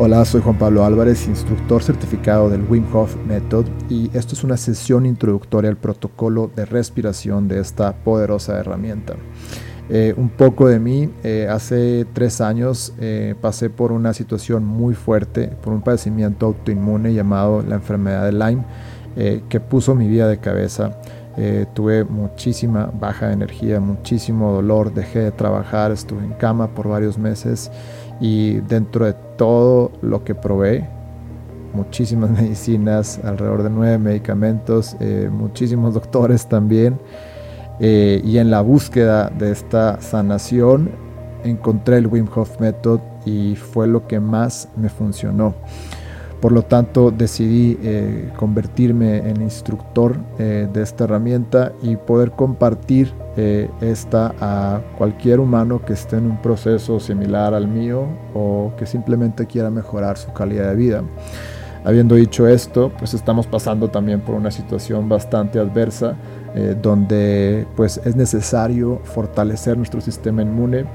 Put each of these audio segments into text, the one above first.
Hola, soy Juan Pablo Álvarez, instructor certificado del Wim Hof Method y esto es una sesión introductoria al protocolo de respiración de esta poderosa herramienta. Eh, un poco de mí, eh, hace tres años eh, pasé por una situación muy fuerte, por un padecimiento autoinmune llamado la enfermedad de Lyme, que puso mi vida de cabeza. tuve muchísima baja energía, muchísimo dolor, dejé de trabajar, estuve en cama por varios meses y dentro de todo lo que probé, muchísimas medicinas, alrededor de nueve medicamentos, eh, muchísimos doctores también, eh, y en la búsqueda de esta sanación encontré el Wim Hof Method y fue lo que más me funcionó. Por lo tanto, decidí eh, convertirme en instructor eh, de esta herramienta y poder compartir eh, esta a cualquier humano que esté en un proceso similar al mío o que simplemente quiera mejorar su calidad de vida. Habiendo dicho esto, pues estamos pasando también por una situación bastante adversa donde pues es necesario fortalecer nuestro sistema inmune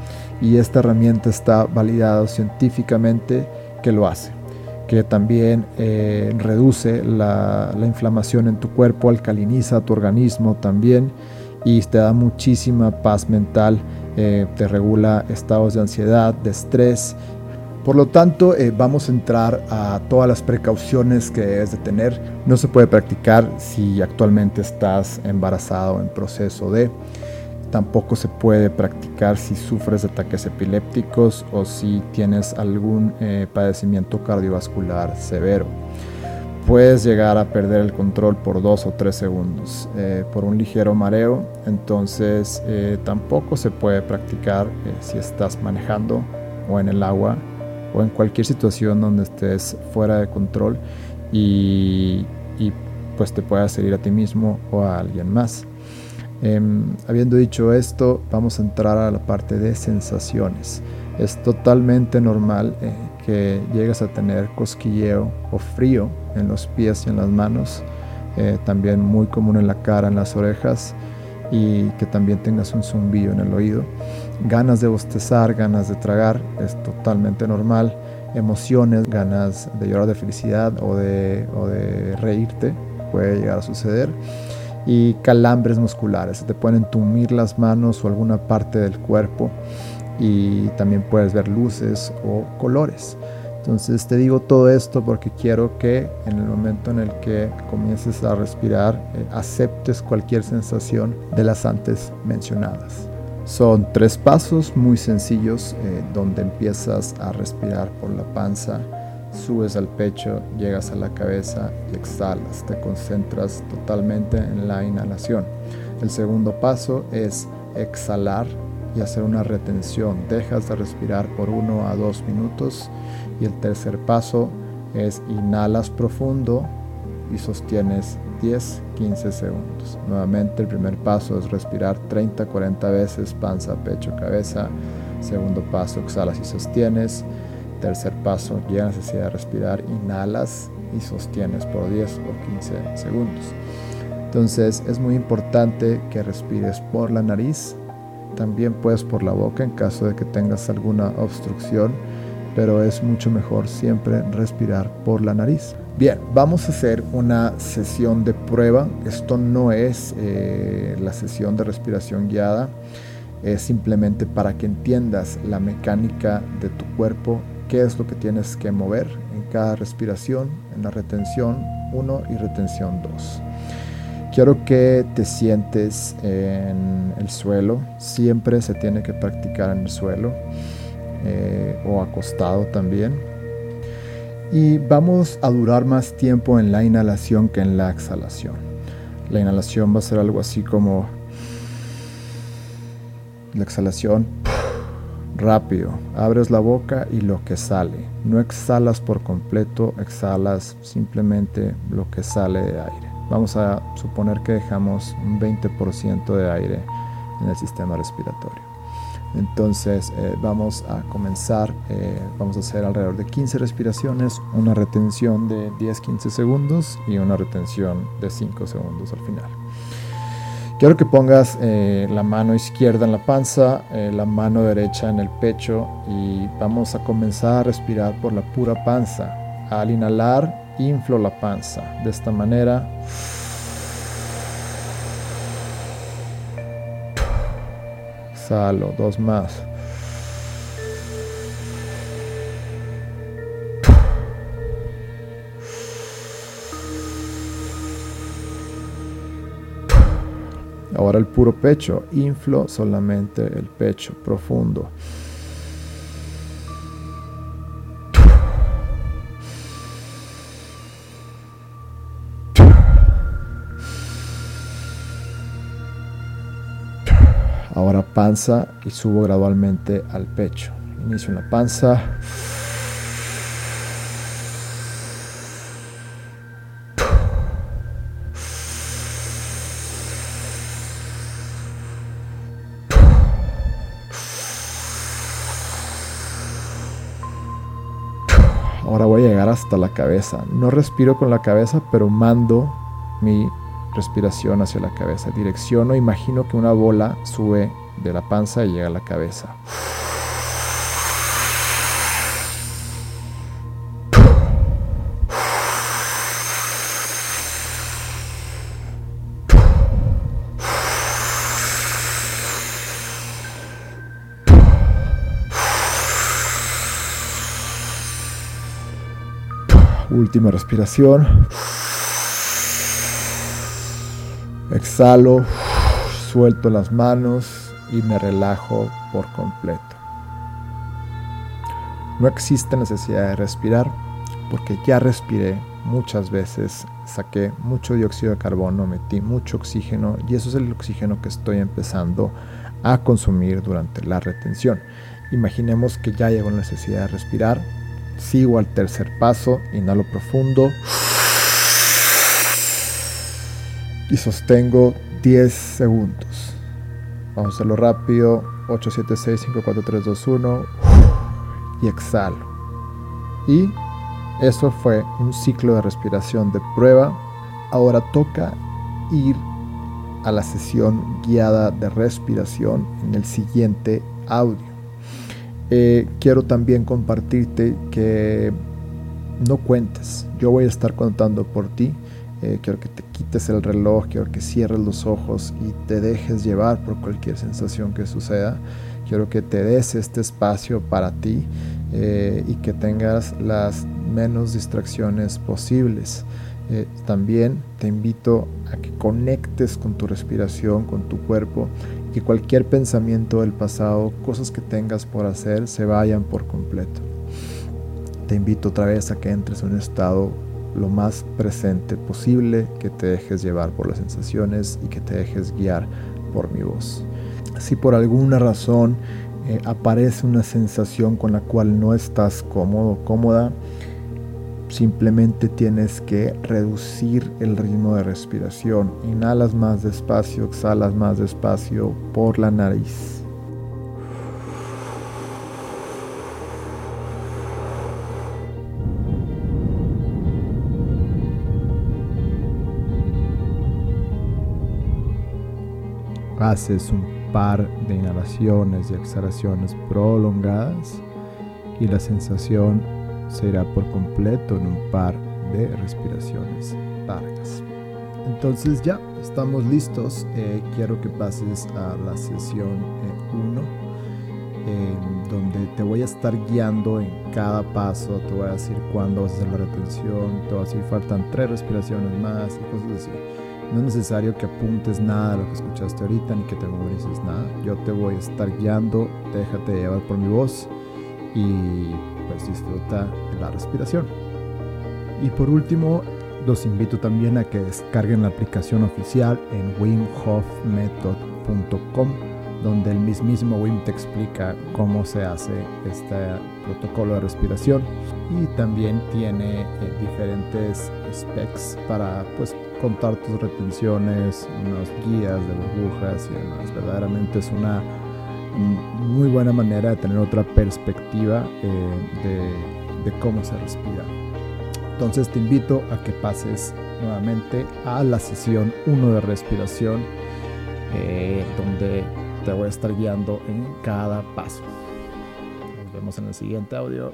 y esta herramienta está validada científicamente que lo hace que también eh, reduce la, inflamación en tu cuerpo, alcaliniza tu organismo también y te da muchísima paz mental, eh, te regula estados de ansiedad, de estrés. Por lo tanto, eh, vamos a entrar a todas las precauciones que debes de tener. No se puede practicar si actualmente estás embarazado en proceso de tampoco se puede practicar si sufres de ataques epilépticos o si tienes algún eh, padecimiento cardiovascular severo. Puedes llegar a perder el control por dos o tres segundos eh, por un ligero mareo, entonces eh, tampoco se puede practicar si estás manejando o en el agua o en cualquier situación donde estés fuera de control y, pues te puedas herir a ti mismo o a alguien más. Em, habiendo dicho esto, vamos a entrar a la parte de sensaciones. Es totalmente normal eh, que llegues a tener cosquilleo o frío en los pies y en las manos, eh, también muy común en la cara, en las orejas y que también tengas un zumbillo en el oído. Ganas de bostezar, ganas de tragar, es totalmente normal. Emociones, ganas de llorar de felicidad o de, o de reírte, puede llegar a suceder y calambres musculares. Te pueden entumir las manos o alguna parte del cuerpo y también puedes ver luces o colores. Entonces te digo todo esto porque quiero que en el momento en el que comiences a respirar eh, aceptes cualquier sensación de las antes mencionadas. Son tres pasos muy sencillos eh, donde empiezas a respirar por la panza subes al pecho, llegas a la cabeza y exhalas, te concentras totalmente en la inhalación. El segundo paso es exhalar y hacer una retención, dejas de respirar por uno a dos minutos y el tercer paso es inhalas profundo y sostienes 10, 15 segundos. Nuevamente el primer paso es respirar 30, 40 veces, panza, pecho, cabeza. Segundo paso, exhalas y sostienes. Tercer paso, llega la necesidad de respirar, inhalas y sostienes por 10 o 15 segundos. Entonces es muy importante que respires por la nariz, también puedes por la boca en caso de que tengas alguna obstrucción, pero es mucho mejor siempre respirar por la nariz. Bien, vamos a hacer una sesión de prueba. Esto no es eh, la sesión de respiración guiada, es simplemente para que entiendas la mecánica de tu cuerpo qué es lo que tienes que mover en cada respiración, en la retención 1 y retención 2. Quiero que te sientes en el suelo, siempre se tiene que practicar en el suelo eh, o acostado también. Y vamos a durar más tiempo en la inhalación que en la exhalación. La inhalación va a ser algo así como la exhalación rápido, abres la boca y lo que sale. No exhalas por completo, exhalas simplemente lo que sale de aire. Vamos a suponer que dejamos un 20% de aire en el sistema respiratorio. Entonces eh, vamos a comenzar, eh, vamos a hacer alrededor de 15 respiraciones, una retención de 10-15 segundos y una retención de 5 segundos al final. Quiero que pongas eh, la mano izquierda en la panza, eh, la mano derecha en el pecho y vamos a comenzar a respirar por la pura panza. Al inhalar, inflo la panza. De esta manera. Exhalo, dos más. Ahora el puro pecho, inflo solamente el pecho profundo. Ahora panza y subo gradualmente al pecho. Inicio en la panza. Ahora voy a llegar hasta la cabeza. No respiro con la cabeza, pero mando mi respiración hacia la cabeza. Direcciono, imagino que una bola sube de la panza y llega a la cabeza. Última respiración. Exhalo, suelto las manos y me relajo por completo. No existe necesidad de respirar porque ya respiré muchas veces, saqué mucho dióxido de carbono, metí mucho oxígeno y eso es el oxígeno que estoy empezando a consumir durante la retención. Imaginemos que ya llegó la necesidad de respirar, Sigo al tercer paso, inhalo profundo. Y sostengo 10 segundos. Vamos a hacerlo rápido. 8, 7, 6, 5, 4, 3, 2, 1. Y exhalo. Y eso fue un ciclo de respiración de prueba. Ahora toca ir a la sesión guiada de respiración en el siguiente audio. Eh, quiero también compartirte que no cuentes. Yo voy a estar contando por ti. Eh, quiero que te quites el reloj, quiero que cierres los ojos y te dejes llevar por cualquier sensación que suceda. Quiero que te des este espacio para ti eh, y que tengas las menos distracciones posibles. también te invito a que conectes con tu respiración, con tu cuerpo que cualquier pensamiento del pasado, cosas que tengas por hacer, se vayan por completo. Te invito otra vez a que entres en un estado lo más presente posible, que te dejes llevar por las sensaciones y que te dejes guiar por mi voz. Si por alguna razón eh, aparece una sensación con la cual no estás cómodo, cómoda, Simplemente tienes que reducir el ritmo de respiración. Inhalas más despacio, exhalas más despacio por la nariz. Haces un par de inhalaciones y exhalaciones prolongadas y la sensación será por completo en un par de respiraciones largas. Entonces ya estamos listos. Eh, quiero que pases a la sesión 1, eh, donde te voy a estar guiando en cada paso. Te voy a decir cuándo vas a hacer la retención. Te voy a decir faltan tres respiraciones más y cosas así. No es necesario que apuntes nada de lo que escuchaste ahorita ni que te memorices nada. Yo te voy a estar guiando. Déjate llevar por mi voz y pues disfruta de la respiración. Y por último, los invito también a que descarguen la aplicación oficial en wimhofmethod.com donde el mismísimo Wim te explica cómo se hace este protocolo de respiración y también tiene eh, diferentes specs para pues contar tus retenciones, unas guías de burbujas y demás. Verdaderamente es una muy buena manera de tener otra perspectiva eh, de, cómo se respira. Entonces te invito a que pases nuevamente a la sesión 1 de respiración eh, donde te voy a estar guiando en cada paso. Nos vemos en el siguiente audio.